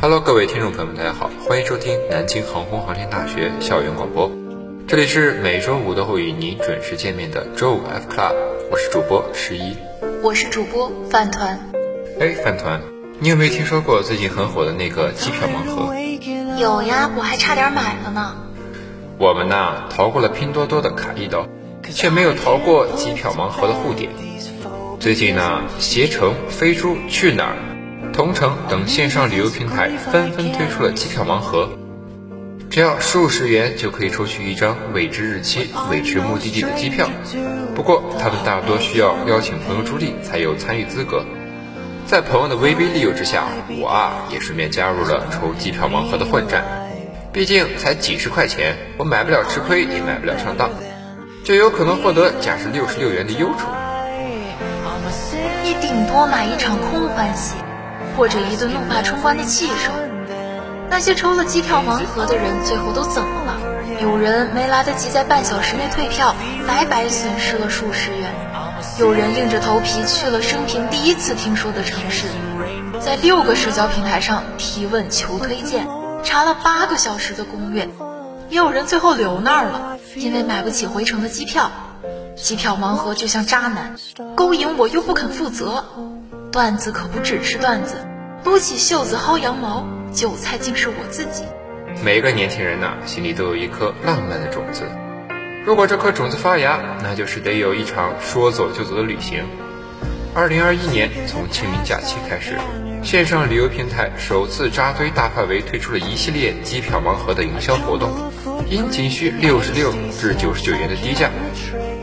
Hello，各位听众朋友们，大家好，欢迎收听南京航空航天大学校园广播。这里是每周五都会与您准时见面的周五 F Club，我是主播十一，我是主播饭团。哎，饭团，你有没有听说过最近很火的那个机票盲盒？有呀，我还差点买了呢。我们呐，逃过了拼多多的卡一刀，却没有逃过机票盲盒的护点。最近呢，携程、飞猪、去哪儿。同城等线上旅游平台纷纷推出了机票盲盒，只要数十元就可以抽取一张未知日期、未知目的地的机票。不过，他们大多需要邀请朋友助力才有参与资格。在朋友的威逼利诱之下，我啊也顺便加入了抽机票盲盒的混战。毕竟才几十块钱，我买不了吃亏，也买不了上当，就有可能获得价值六十六元的优宠。你顶多买一场空欢喜。或者一顿怒发冲冠的气势。那些抽了机票盲盒的人最后都怎么了？有人没来得及在半小时内退票，白白损失了数十元；有人硬着头皮去了生平第一次听说的城市，在六个社交平台上提问求推荐，查了八个小时的攻略；也有人最后留那儿了，因为买不起回程的机票。机票盲盒就像渣男，勾引我又不肯负责。段子可不只是段子，撸起袖子薅羊毛，韭菜竟是我自己。每个年轻人呐，心里都有一颗浪漫的种子。如果这颗种子发芽，那就是得有一场说走就走的旅行。二零二一年，从清明假期开始，线上旅游平台首次扎堆大范围推出了一系列机票盲盒的营销活动，因仅需六十六至九十九元的低价。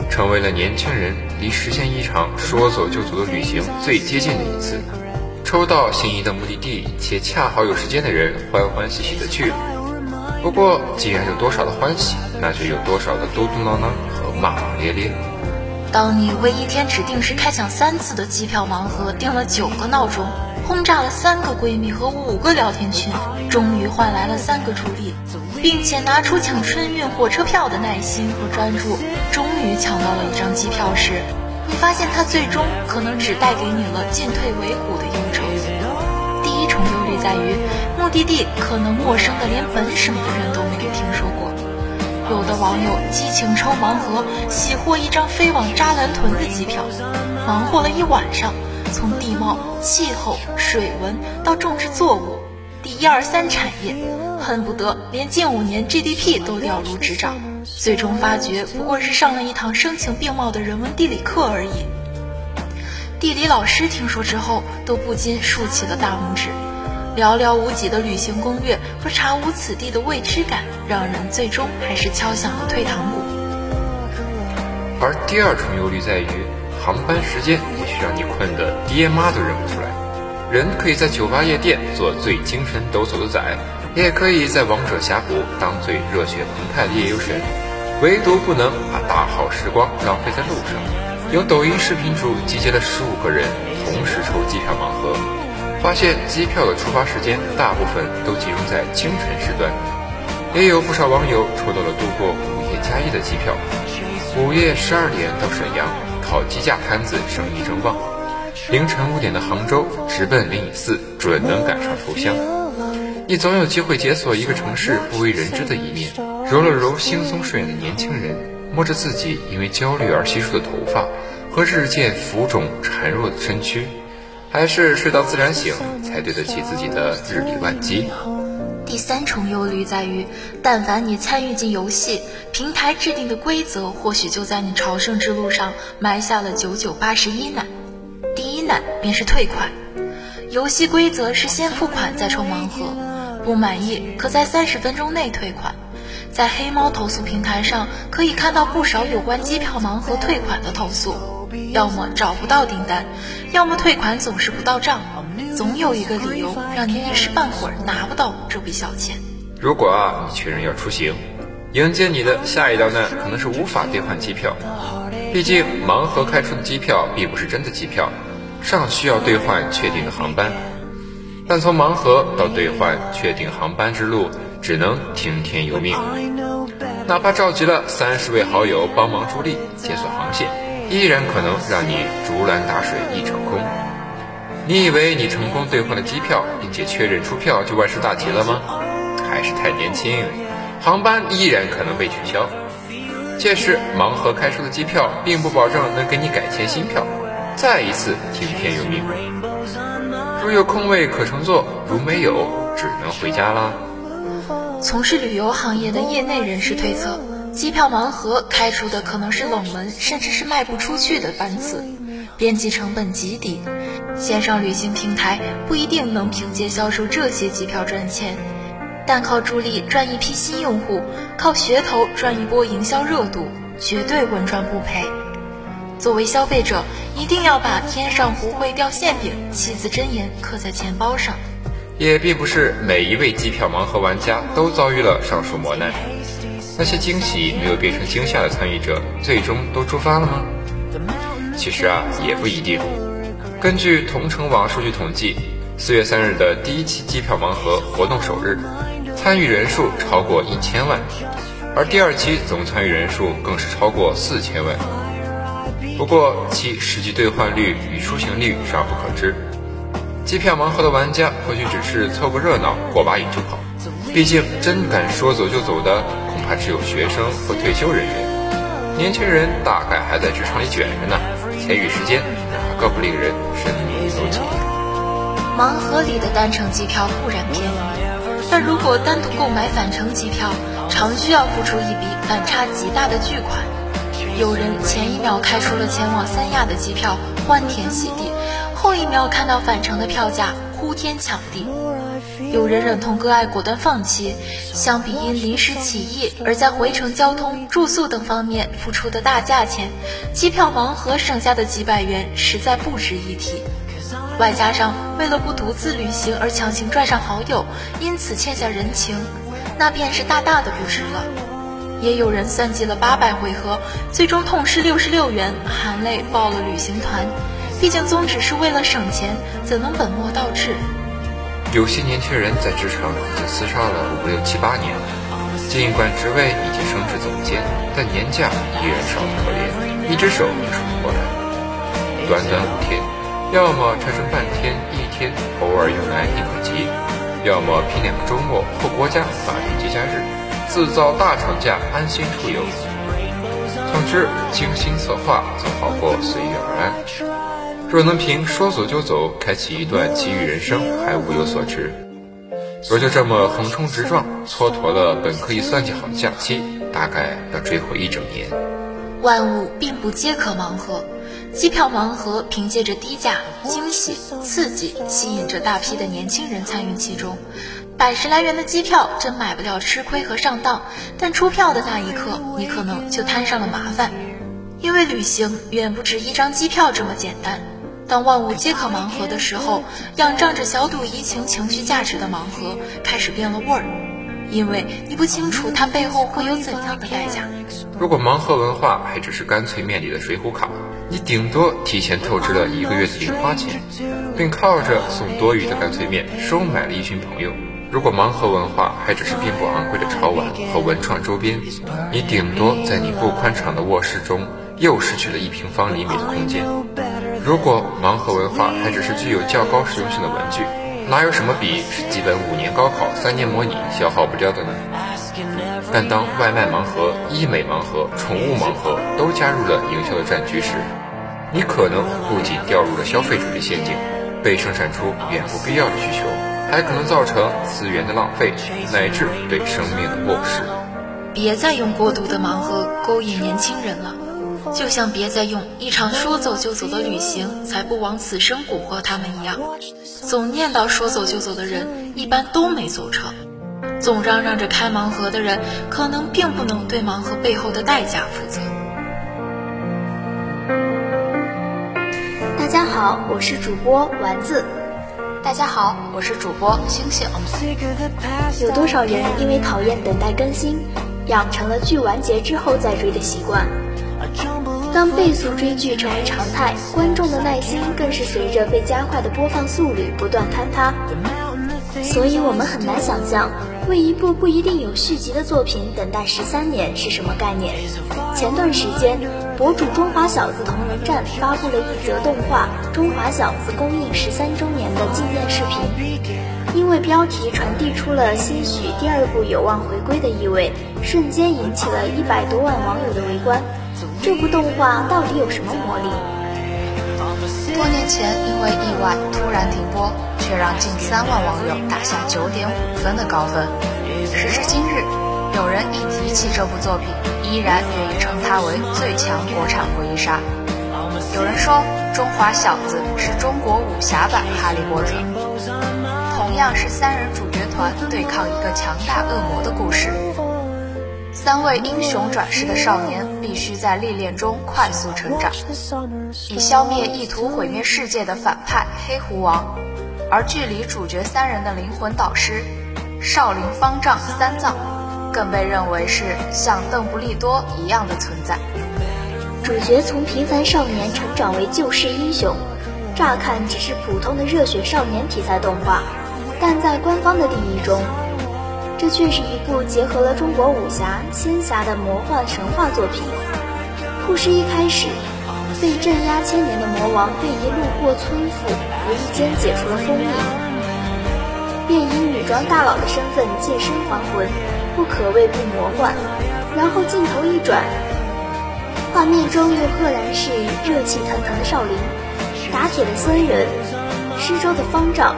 成为了年轻人离实现一场说走就走的旅行最接近的一次。抽到心仪的目的地且恰好有时间的人，欢欢喜喜的去了。不过，既然有多少的欢喜，那就有多少的嘟嘟囔囔和骂骂咧咧。当你为一天只定时开抢三次的机票盲盒定了九个闹钟，轰炸了三个闺蜜和五个聊天群，终于换来了三个助力。并且拿出抢春运火车票的耐心和专注，终于抢到了一张机票时，你发现它最终可能只带给你了进退维谷的忧愁。第一重忧虑在于，目的地可能陌生的连本省的人都没有听说过。有的网友激情抽盲盒，喜获一张飞往扎兰屯的机票，忙活了一晚上，从地貌、气候、水文到种植作物。第一二三产业，恨不得连近五年 GDP 都了如指掌，最终发觉不过是上了一堂声情并茂的人文地理课而已。地理老师听说之后，都不禁竖起了大拇指。寥寥无几的旅行攻略和查无此地的未知感，让人最终还是敲响了退堂鼓。而第二重忧虑在于，航班时间也许让你困得爹妈都认不出来。人可以在酒吧夜店做最精神抖擞的仔，也可以在王者峡谷当最热血澎湃的夜游神，唯独不能把大好时光浪费在路上。有抖音视频主集结了十五个人同时抽机票盲盒，发现机票的出发时间大部分都集中在清晨时段，也有不少网友抽到了度过午夜加一的机票，午夜十二点到沈阳，烤鸡架摊子生意正旺。凌晨五点的杭州，直奔灵隐寺，准能赶上头香。你总有机会解锁一个城市不为人知的一面。揉了揉惺忪睡眼的年轻人，摸着自己因为焦虑而稀疏的头发和日渐浮肿孱弱的身躯，还是睡到自然醒才对得起自己的日理万机。第三重忧虑在于，但凡你参与进游戏，平台制定的规则或许就在你朝圣之路上埋下了九九八十一难。第一难便是退款，游戏规则是先付款再抽盲盒，不满意可在三十分钟内退款。在黑猫投诉平台上可以看到不少有关机票盲盒退款的投诉，要么找不到订单，要么退款总是不到账，总有一个理由让你一时半会儿拿不到这笔小钱。如果啊你确认要出行，迎接你的下一道难可能是无法兑换机票，毕竟盲盒开出的机票并不是真的机票。尚需要兑换确定的航班，但从盲盒到兑换确定航班之路，只能听天由命。哪怕召集了三十位好友帮忙助力解锁航线，依然可能让你竹篮打水一场空。你以为你成功兑换了机票，并且确认出票就万事大吉了吗？还是太年轻，航班依然可能被取消。届时盲盒开出的机票，并不保证能给你改签新票，再一次听天由命。如有空位可乘坐，如没有，只能回家啦。从事旅游行业的业内人士推测，机票盲盒开出的可能是冷门，甚至是卖不出去的班次，边际成本极低，线上旅行平台不一定能凭借销售这些机票赚钱，但靠助力赚一批新用户，靠噱头赚一波营销热度，绝对稳赚不赔。作为消费者，一定要把“天上不会掉馅饼”七字真言刻在钱包上。也并不是每一位机票盲盒玩家都遭遇了上述磨难。那些惊喜没有变成惊吓的参与者，最终都出发了吗？其实啊，也不一定。根据同城网数据统计，四月三日的第一期机票盲盒活动首日，参与人数超过一千万，而第二期总参与人数更是超过四千万。不过，其实际兑换率与出行率尚不可知。机票盲盒的玩家或许只是凑个热闹、过把瘾就跑，毕竟真敢说走就走的，恐怕只有学生或退休人员。年轻人大概还在职场里卷着呢，钱与时间哪个不令人身临其境？盲盒里的单程机票固然便宜，但如果单独购买返程机票，常需要付出一笔反差极大的巨款。有人前一秒开出了前往三亚的机票，欢天喜地。后一秒看到返程的票价，呼天抢地。有人忍痛割爱，果断放弃。相比因临时起意而在回程交通、住宿等方面付出的大价钱，机票盲盒省下的几百元实在不值一提。外加上为了不独自旅行而强行拽上好友，因此欠下人情，那便是大大的不值了。也有人算计了八百回合，最终痛失六十六元，含泪报了旅行团。毕竟宗旨是为了省钱，怎能本末倒置？有些年轻人在职场已经厮杀了五六七八年，尽管职位已经升至总监，但年假依然少得可怜，一只手也数不过来。短短五天，要么拆成半天、一天，偶尔用来应个急；要么拼两个周末或国家法定节假日，自造大长假，安心出游。总之，精心策划总好过随遇而安。若能凭说走就走开启一段奇遇人生，还物有所值。若就这么横冲直撞，蹉跎了本可以算计好的假期，大概要追回一整年。万物并不皆可盲盒，机票盲盒凭借着低价、惊喜、刺激，吸引着大批的年轻人参与其中。百十来元的机票真买不了吃亏和上当，但出票的那一刻，你可能就摊上了麻烦，因为旅行远不止一张机票这么简单。当万物皆可盲盒的时候，仰仗着小赌怡情情绪价值的盲盒开始变了味儿，因为你不清楚它背后会有怎样的代价。如果盲盒文化还只是干脆面里的水浒卡，你顶多提前透支了一个月的零花钱，并靠着送多余的干脆面收买了一群朋友；如果盲盒文化还只是并不昂贵的潮玩和文创周边，你顶多在你不宽敞的卧室中又失去了一平方厘米的空间。如果盲盒文化还只是具有较高实用性的文具，哪有什么比基本五年高考、三年模拟消耗不掉的呢？但当外卖盲盒、医美盲盒、宠物盲盒都加入了营销的战局时，你可能不仅掉入了消费主义陷阱，被生产出远不必要的需求，还可能造成资源的浪费，乃至对生命的漠视。别再用过度的盲盒勾引年轻人了。就像别再用一场说走就走的旅行才不枉此生蛊惑他们一样，总念叨说走就走的人一般都没走成，总嚷嚷着开盲盒的人可能并不能对盲盒背后的代价负责。大家好，我是主播丸子。大家好，我是主播星星。有多少人因为讨厌等待更新，养成了剧完结之后再追的习惯？当倍速追剧成为常态，观众的耐心更是随着被加快的播放速率不断坍塌。所以，我们很难想象，为一部不一定有续集的作品等待十三年是什么概念。前段时间，博主中华小子同人站发布了一则动画《中华小子》公映十三周年的纪念视频，因为标题传递出了些许第二部有望回归的意味，瞬间引起了一百多万网友的围观。这部动画到底有什么魔力？多年前因为意外突然停播，却让近三万网友打下九点五分的高分。时至今日，有人一提起这部作品，依然愿意称它为最强国产回忆杀。有人说，《中华小子》是中国武侠版《哈利波特》，同样是三人主角团对抗一个强大恶魔的故事。三位英雄转世的少年必须在历练中快速成长，以消灭意图毁灭世界的反派黑狐王，而距离主角三人的灵魂导师少林方丈三藏，更被认为是像邓布利多一样的存在。主角从平凡少年成长为救世英雄，乍看只是普通的热血少年题材动画，但在官方的定义中。这却是一部结合了中国武侠、仙侠的魔幻神话作品。故事一开始，被镇压千年的魔王被一路过村妇无意间解除了封印，便以女装大佬的身份借身还魂，不可谓不魔幻。然后镜头一转，画面中又赫然是热气腾腾的少林、打铁的僧人、施粥的方丈。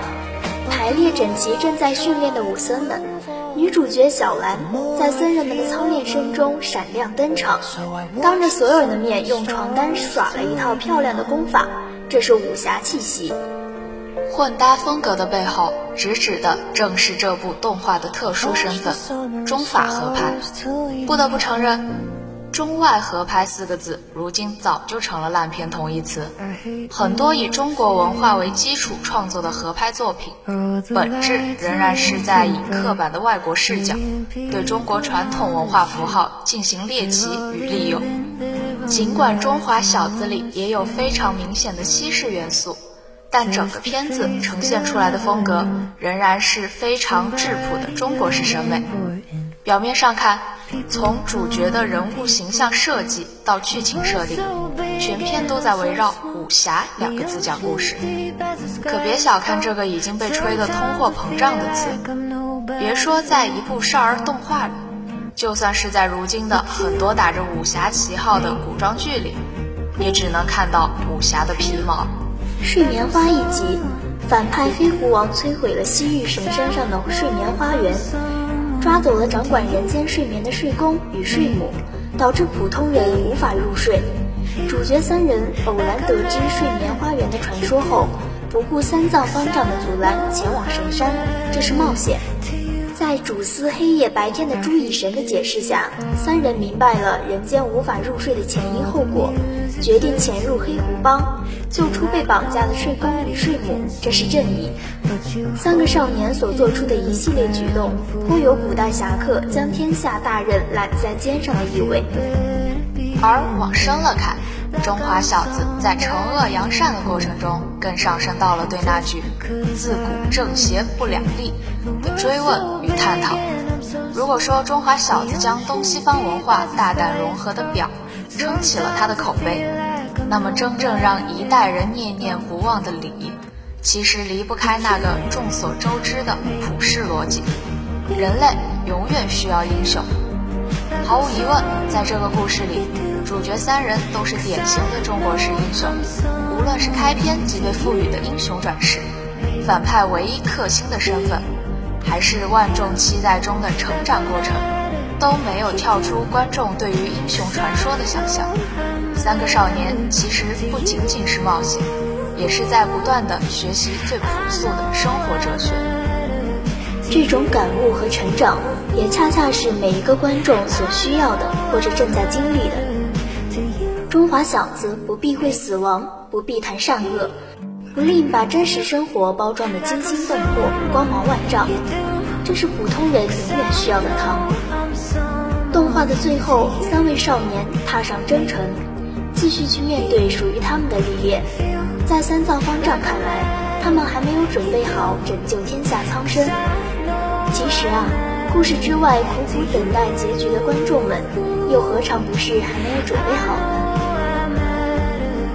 排列整齐、正在训练的武僧们，女主角小兰在僧人们的操练声中闪亮登场，当着所有人的面用床单耍了一套漂亮的功法，这是武侠气息。混搭风格的背后，直指的正是这部动画的特殊身份——中法合拍。不得不承认。中外合拍四个字，如今早就成了烂片同义词。很多以中国文化为基础创作的合拍作品，本质仍然是在以刻板的外国视角，对中国传统文化符号进行猎奇与利用。尽管《中华小子》里也有非常明显的西式元素，但整个片子呈现出来的风格仍然是非常质朴的中国式审美。表面上看，从主角的人物形象设计到剧情设定，全片都在围绕“武侠”两个字讲故事。可别小看这个已经被吹得通货膨胀的词。别说在一部少儿动画里，就算是在如今的很多打着武侠旗号的古装剧里，也只能看到武侠的皮毛。睡眠花一集，反派黑狐王摧毁了西域神山上的睡眠花园。抓走了掌管人间睡眠的睡公与睡母，导致普通人无法入睡。主角三人偶然得知睡眠花园的传说后，不顾三藏方丈的阻拦，前往神山，这是冒险。在主司黑夜白天的朱乙神的解释下，三人明白了人间无法入睡的前因后果，决定潜入黑狐帮，救出被绑架的睡公与睡母，这是正义。三个少年所做出的一系列举动，颇有古代侠客将天下大任揽在肩上的意味。而往深了看，中华小子在惩恶扬善的过程中，更上升到了对那句“自古正邪不两立”的追问与探讨。如果说中华小子将东西方文化大胆融合的表撑起了他的口碑，那么真正让一代人念念不忘的理，其实离不开那个众所周知的普世逻辑：人类永远需要英雄。毫无疑问，在这个故事里。主角三人都是典型的中国式英雄，无论是开篇即被赋予的英雄转世，反派唯一克星的身份，还是万众期待中的成长过程，都没有跳出观众对于英雄传说的想象。三个少年其实不仅仅是冒险，也是在不断的学习最朴素的生活哲学。这种感悟和成长，也恰恰是每一个观众所需要的，或者正在经历的。中华小子不避讳死亡，不避谈善恶，不吝把真实生活包装的惊心动魄、光芒万丈。这是普通人永远需要的糖。动画的最后，三位少年踏上征程，继续去面对属于他们的历练。在三藏方丈看来，他们还没有准备好拯救天下苍生。其实啊，故事之外苦苦等待结局的观众们，又何尝不是还没有准备好呢？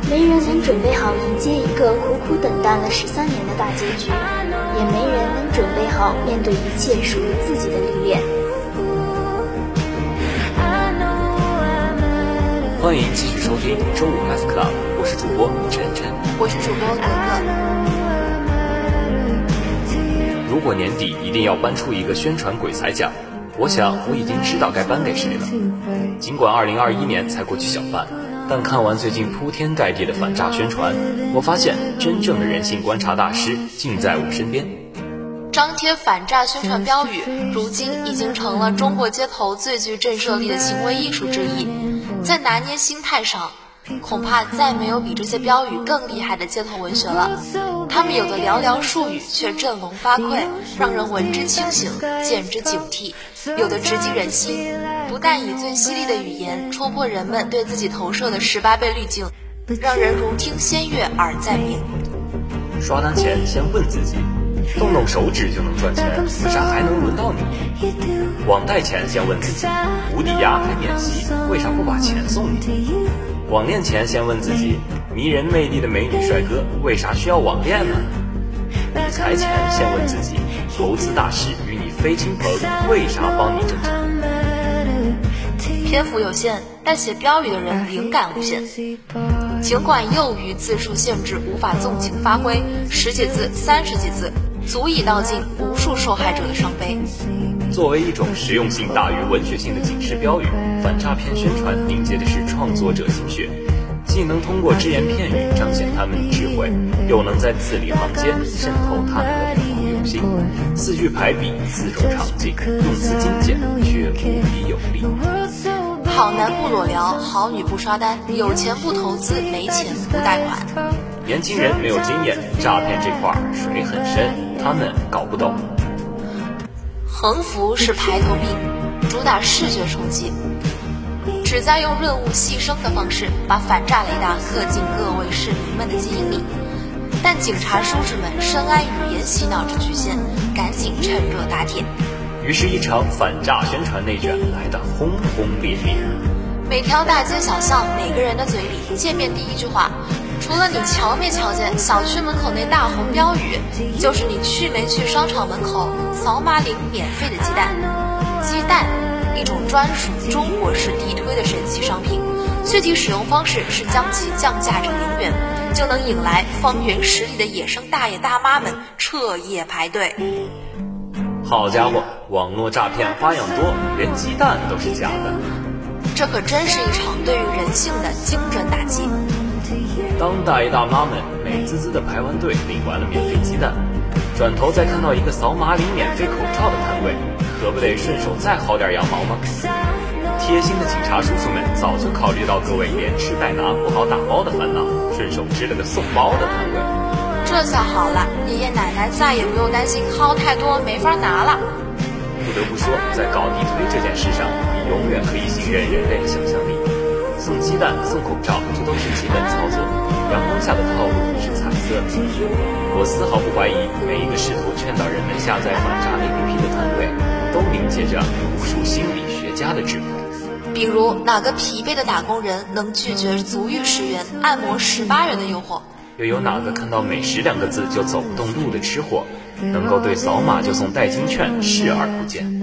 没人能准备好迎接一个苦苦等待了十三年的大结局，也没人能准备好面对一切属于自己的历练。欢迎继续收听周五 F Club，我是主播晨晨，我是主播格格。如果年底一定要颁出一个宣传鬼才奖，我想我已经知道该颁给谁了。尽管2021年才过去小半，但看完最近铺天盖地的反诈宣传，我发现真正的人性观察大师近在我身边。张贴反诈宣传标语，如今已经成了中国街头最具震慑力的行为艺术之一。在拿捏心态上，恐怕再没有比这些标语更厉害的街头文学了。他们有的寥寥数语，却振聋发聩，让人闻之清醒，见之警惕；有的直击人心，不但以最犀利的语言戳破人们对自己投射的十八倍滤镜，让人如听仙乐耳在明。刷单前先问自己。动动手指就能赚钱，为啥还能轮到你？网贷前先问自己，无抵押还免息，为啥不把钱送你？网恋前先问自己，迷人魅力的美女帅哥为啥需要网恋呢？理财前先问自己，投资大师与你非亲朋，为啥帮你挣钱？篇幅有限，但写标语的人灵感无限。尽管囿于字数限制，无法纵情发挥，十几字、三十几字。足以道尽无数受害者的伤悲。作为一种实用性大于文学性的警示标语，反诈骗宣传凝结的是创作者心血，既能通过只言片语彰显他们的智慧，又能在字里行间渗透他们的良苦用心。四句排比，四种场景，用词精简却无比有力。好男不裸聊，好女不刷单，有钱不投资，没钱不贷款。年轻人没有经验，诈骗这块水很深，他们搞不懂。横幅是排头兵，主打视觉冲击，旨在用润物细声的方式把反诈雷达刻进各位市民们的基因里。但警察叔叔们深谙语言洗脑之局限，赶紧趁热打铁。于是，一场反诈宣传内卷来得轰轰烈烈。每条大街小巷，每个人的嘴里，见面第一句话。除了你瞧没瞧见小区门口那大红标语，就是你去没去商场门口扫码领免费的鸡蛋。鸡蛋，一种专属中国式地推的神奇商品，具体使用方式是将其降价至零元，就能引来方圆十里的野生大爷大妈们彻夜排队。好家伙，网络诈骗花样多，连鸡蛋都是假的。这可真是一场对于人性的精准打击。当大爷大妈们美滋滋的排完队，领完了免费鸡蛋，转头再看到一个扫码领免费口罩的摊位，可不得顺手再薅点羊毛吗？贴心的警察叔叔们早就考虑到各位连吃带拿不好打包的烦恼，顺手支了个送包的摊位。这下好了，爷爷奶奶再也不用担心薅太多没法拿了。不得不说，在搞地推这件事上，你永远可以信任人类的想象力。送鸡蛋、送口罩，这都是基本操作。阳光下的套路是彩色的。我丝毫不怀疑，每一个试图劝导人们下载反诈 APP 的团队，都凝结着无数心理学家的智慧。比如，哪个疲惫的打工人能拒绝足浴十元、按摩十八元的诱惑？又有哪个看到“美食”两个字就走不动路的吃货，能够对扫码就送代金券视而不见？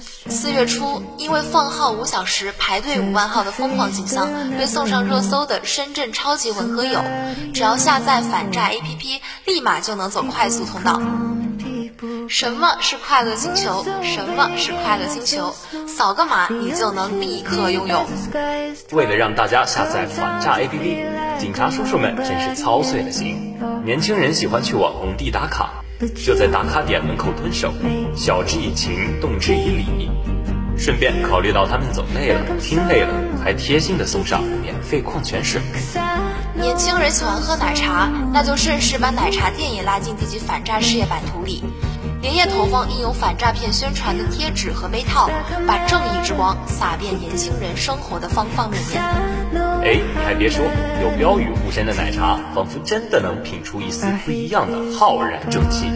四月初，因为放号五小时排队五万号的疯狂景象，被送上热搜的深圳超级文和友，只要下载反诈 APP，立马就能走快速通道。什么是快乐星球？什么是快乐星球？扫个码，你就能立刻拥有。为了让大家下载反诈 APP，警察叔叔们真是操碎了心。年轻人喜欢去网红地打卡。就在打卡点门口蹲守，晓之以情，动之以理，顺便考虑到他们走累了、听累了，还贴心的送上免费矿泉水。年轻人喜欢喝奶茶，那就顺势把奶茶店也拉进自己反诈事业版图里。连夜投放印有反诈骗宣传的贴纸和杯套，把正义之光洒遍年轻人生活的方方面面。哎，你还别说，有标语护身的奶茶，仿佛真的能品出一丝不一样的浩然正气。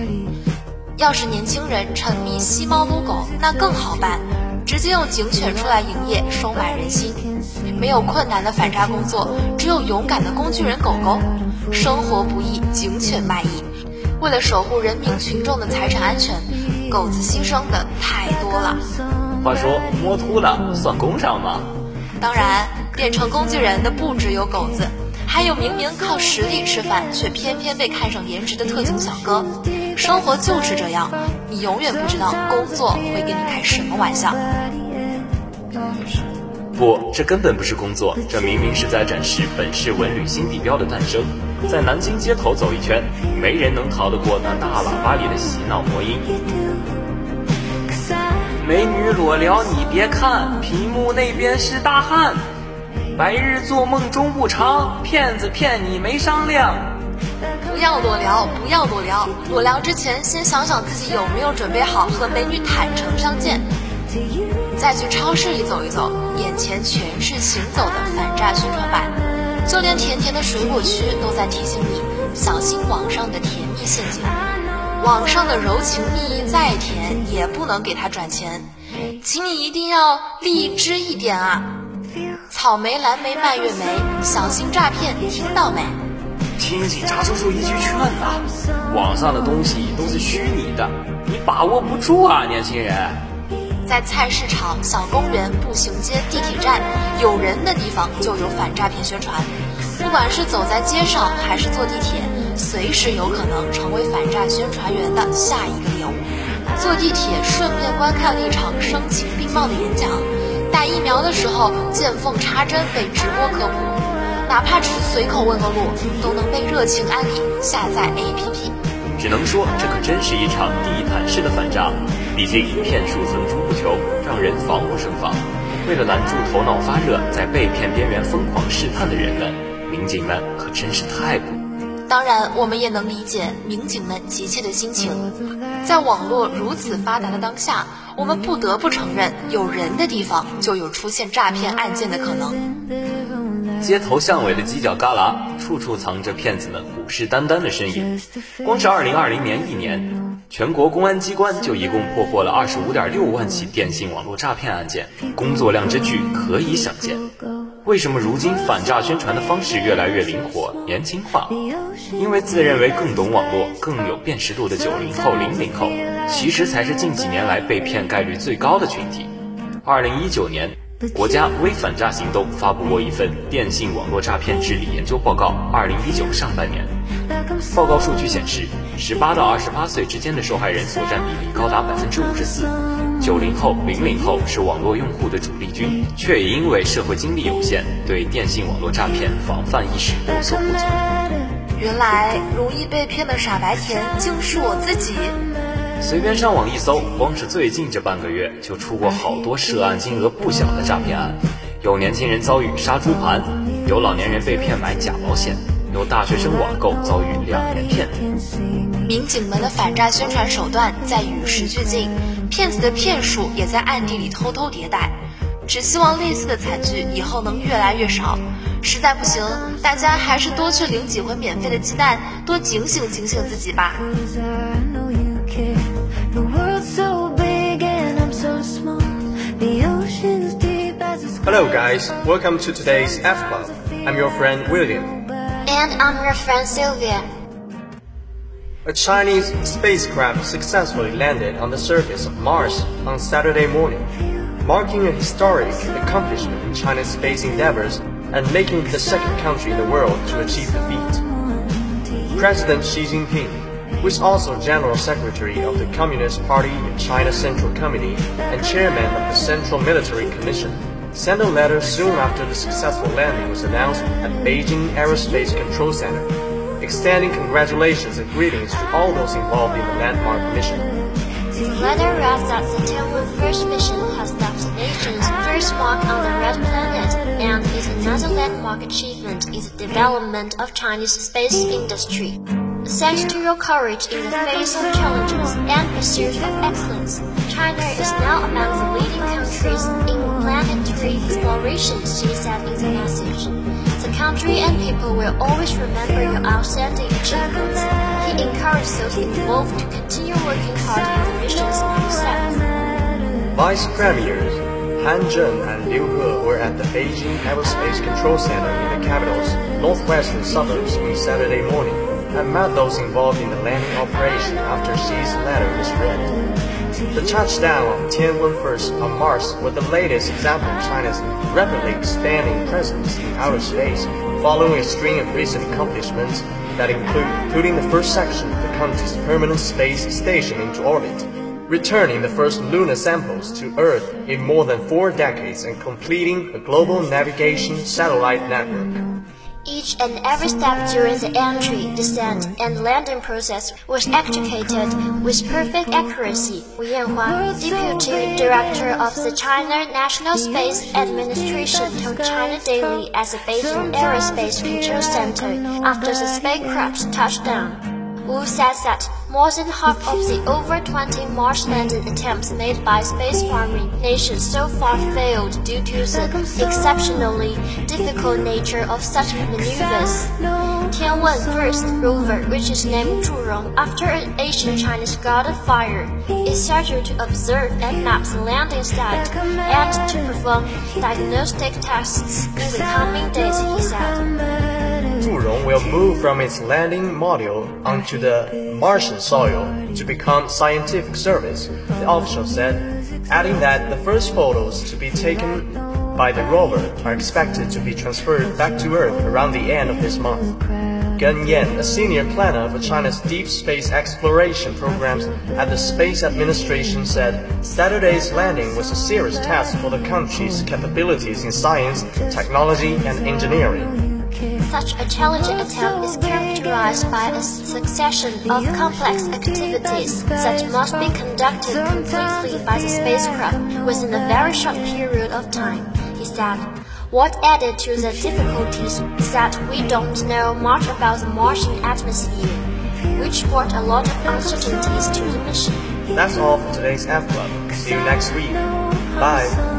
要是年轻人沉迷吸猫撸狗，那更好办。直接用警犬出来营业，收买人心。没有困难的反诈工作，只有勇敢的工具人狗狗。生活不易，警犬卖艺。为了守护人民群众的财产安全，狗子牺牲的太多了。话说摸秃了算工伤吗？当然，变成工具人的不只有狗子，还有明明靠实力吃饭，却偏偏被看上颜值的特警小哥。生活就是这样，你永远不知道工作会跟你开什么玩笑。不，这根本不是工作，这明明是在展示本市文旅新地标的诞生。在南京街头走一圈，没人能逃得过那大喇叭里的洗脑魔音。美女裸聊你别看，屏幕那边是大汉。白日做梦终不长，骗子骗你没商量。不要裸聊，不要裸聊，裸聊之前先想想自己有没有准备好和美女坦诚相见。再去超市里走一走，眼前全是行走的反诈宣传板，就连甜甜的水果区都在提醒你小心网上的甜蜜陷阱。网上的柔情蜜意再甜，也不能给他转钱，请你一定要荔枝一点啊！草莓、蓝莓、蔓越莓，小心诈骗，听到没？听警察叔叔一句劝呐，网上的东西都是虚拟的，你把握不住啊，年轻人。在菜市场、小公园、步行街、地铁站，有人的地方就有反诈骗宣传。不管是走在街上，还是坐地铁，随时有可能成为反诈宣传员的下一个猎物。坐地铁顺便观看了一场声情并茂的演讲，打疫苗的时候见缝插针被直播科普，哪怕只是随口问个路，都能被热情安利下载 APP。只能说，这可真是一场地毯式的反诈。毕竟骗术层出不穷，让人防不胜防。为了拦住头脑发热、在被骗边缘疯狂试探的人们，民警们可真是太苦。当然，我们也能理解民警们急切的心情。在网络如此发达的当下，我们不得不承认，有人的地方就有出现诈骗案件的可能。街头巷尾的犄角旮旯，处处藏着骗子们虎视眈眈的身影。光是2020年一年，全国公安机关就一共破获了25.6万起电信网络诈骗案件，工作量之巨可以想见。为什么如今反诈宣传的方式越来越灵活、年轻化？因为自认为更懂网络、更有辨识度的九零后、零零后，其实才是近几年来被骗概率最高的群体。二零一九年，国家微反诈行动发布过一份电信网络诈骗治理研究报告。二零一九上半年，报告数据显示，十八到二十八岁之间的受害人所占比例高达百分之五十四。九零后、零零后是网络用户的主力军，却也因为社会经历有限，对电信网络诈骗防范意识有所不足。原来容易被骗的傻白甜竟是我自己。随便上网一搜，光是最近这半个月就出过好多涉案金额不小的诈骗案，有年轻人遭遇杀猪盘，有老年人被骗买假保险，有大学生网购遭遇两连骗。民警们的反诈宣传手段在与时俱进。骗子的骗术也在暗地里偷偷迭代，只希望类似的惨剧以后能越来越少。实在不行，大家还是多去领几回免费的鸡蛋，多警醒警醒自己吧。Hello guys, welcome to today's F Club. I'm your friend William. And I'm your friend Sylvia. A Chinese spacecraft successfully landed on the surface of Mars on Saturday morning, marking a historic accomplishment in China's space endeavors and making the second country in the world to achieve the feat. President Xi Jinping, who is also General Secretary of the Communist Party in China's Central Committee and Chairman of the Central Military Commission, sent a letter soon after the successful landing was announced at Beijing Aerospace Control Center extending congratulations and greetings to all those involved in the landmark mission. The letter reads that the Tianwen first mission has left the nation's first mark on the red planet and is another landmark achievement in the development of Chinese space industry. Thanks to your courage in the face of challenges and pursuit of excellence, China is now among the leading countries in planetary exploration, she said in the message The country and people will always remember your outstanding achievements. He encouraged those involved to continue working hard in the missions themselves. Vice Premiers Han Zheng and Liu He were at the Beijing Aerospace Control Center in the capital's northwestern suburbs on Saturday morning and met those involved in the landing operation after Xi's letter was read. The touchdown of Tianwen First on Mars was the latest example of China's rapidly expanding presence in outer space, following a string of recent accomplishments that include putting the first section of the country's permanent space station into orbit, returning the first lunar samples to Earth in more than four decades and completing a global navigation satellite network. Each and every step during the entry, descent, and landing process was executed with perfect accuracy. Wu Yanhua, Deputy Director of the China National Space Administration, told China Daily at the Beijing Aerospace Control Center after the spacecraft's touchdown. Wu says that more than half of the over 20 Mars landing attempts made by space farming nations so far failed due to the exceptionally difficult nature of such maneuvers. Tianwen first rover, which is named Zhurong after an ancient Chinese god of fire, is scheduled to observe and map the landing site and to perform diagnostic tests in the coming days, he said. Zhurong will move from its landing module onto the Martian soil to become scientific service, the official said, adding that the first photos to be taken by the rover are expected to be transferred back to Earth around the end of this month. Gen Yan, a senior planner for China's deep space exploration programs at the Space Administration, said Saturday's landing was a serious test for the country's capabilities in science, technology, and engineering. Such a challenging attempt is characterized by a succession of complex activities that must be conducted completely by the spacecraft within a very short period of time, he said. What added to the difficulties is that we don't know much about the Martian atmosphere, which brought a lot of uncertainties to the mission. That's all for today's F Club. See you next week. Bye.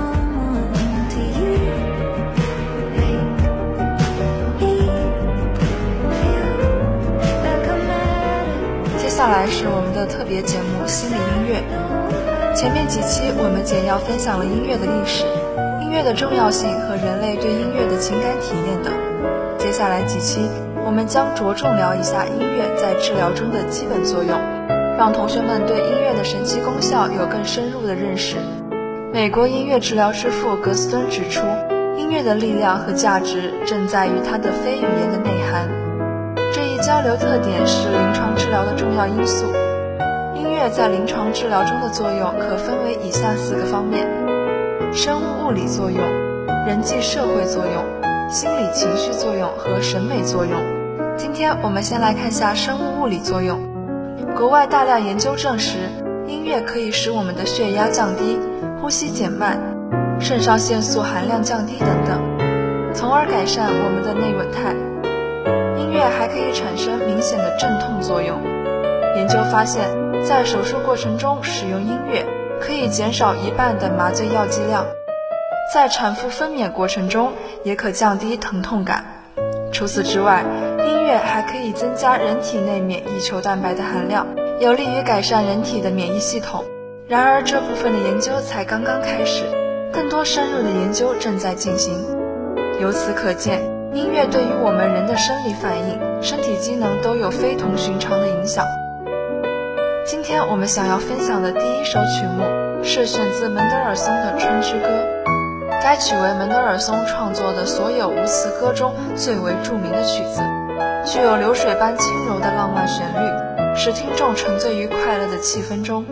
下来是我们的特别节目《心理音乐》。前面几期我们简要分享了音乐的历史、音乐的重要性和人类对音乐的情感体验等。接下来几期我们将着重聊一下音乐在治疗中的基本作用，让同学们对音乐的神奇功效有更深入的认识。美国音乐治疗之父格斯敦指出，音乐的力量和价值正在于它的非语言的内涵。这一交流特点是临床治疗的重要因素。音乐在临床治疗中的作用可分为以下四个方面：生物物理作用、人际社会作用、心理情绪作用和审美作用。今天我们先来看下生物物理作用。国外大量研究证实，音乐可以使我们的血压降低、呼吸减慢、肾上腺素含量降低等等，从而改善我们的内稳态。音乐还可以产生明显的镇痛作用。研究发现，在手术过程中使用音乐可以减少一半的麻醉药剂量，在产妇分娩过程中也可降低疼痛感。除此之外，音乐还可以增加人体内免疫球蛋白的含量，有利于改善人体的免疫系统。然而，这部分的研究才刚刚开始，更多深入的研究正在进行。由此可见。音乐对于我们人的生理反应、身体机能都有非同寻常的影响。今天我们想要分享的第一首曲目是选自门德尔松的《春之歌》，该曲为门德尔松创作的所有无词歌中最为著名的曲子，具有流水般轻柔的浪漫旋律，使听众沉醉于快乐的气氛中。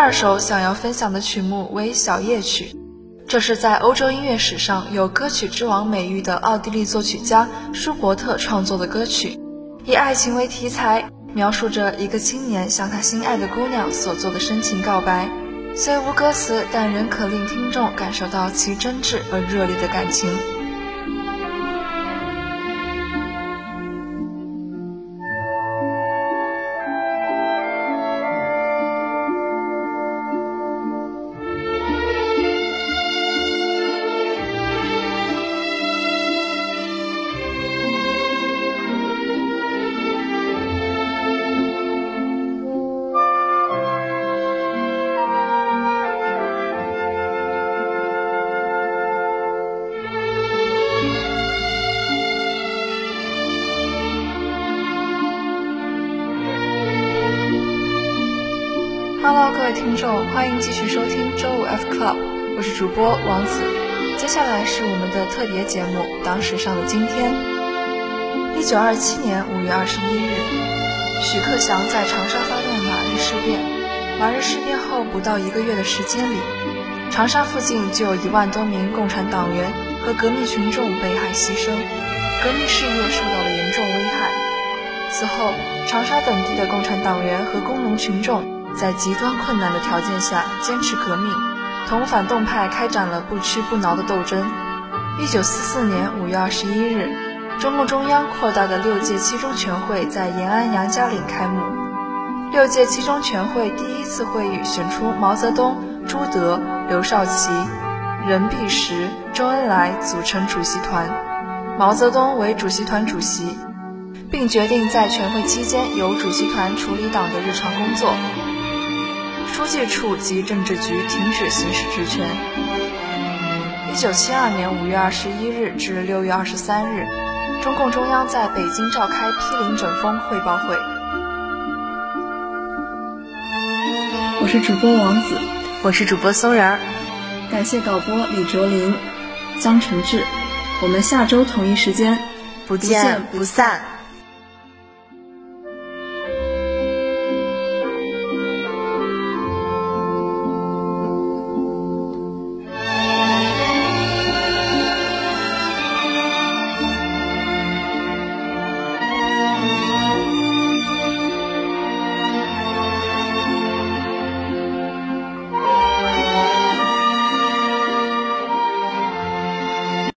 二首想要分享的曲目为小夜曲，这是在欧洲音乐史上有歌曲之王美誉的奥地利作曲家舒伯特创作的歌曲，以爱情为题材，描述着一个青年向他心爱的姑娘所做的深情告白。虽无歌词，但仍可令听众感受到其真挚而热烈的感情。Hello，各位听众，欢迎继续收听周五 F Club，我是主播王子。接下来是我们的特别节目《党史上的今天》。一九二七年五月二十一日，许克祥在长沙发动马日事变。马日事变后不到一个月的时间里，长沙附近就有一万多名共产党员和革命群众被害牺牲，革命事业受到了严重危害。此后，长沙等地的共产党员和工农群众。在极端困难的条件下坚持革命，同反动派开展了不屈不挠的斗争。一九四四年五月二十一日，中共中央扩大的六届七中全会在延安杨家岭开幕。六届七中全会第一次会议选出毛泽东、朱德、刘少奇、任弼时、周恩来组成主席团，毛泽东为主席团主席，并决定在全会期间由主席团处理党的日常工作。书记处及政治局停止行使职权。一九七二年五月二十一日至六月二十三日，中共中央在北京召开批林整风汇报会。我是主播王子，我是主播松仁儿，感谢导播李卓林、江晨志，我们下周同一时间不见不散。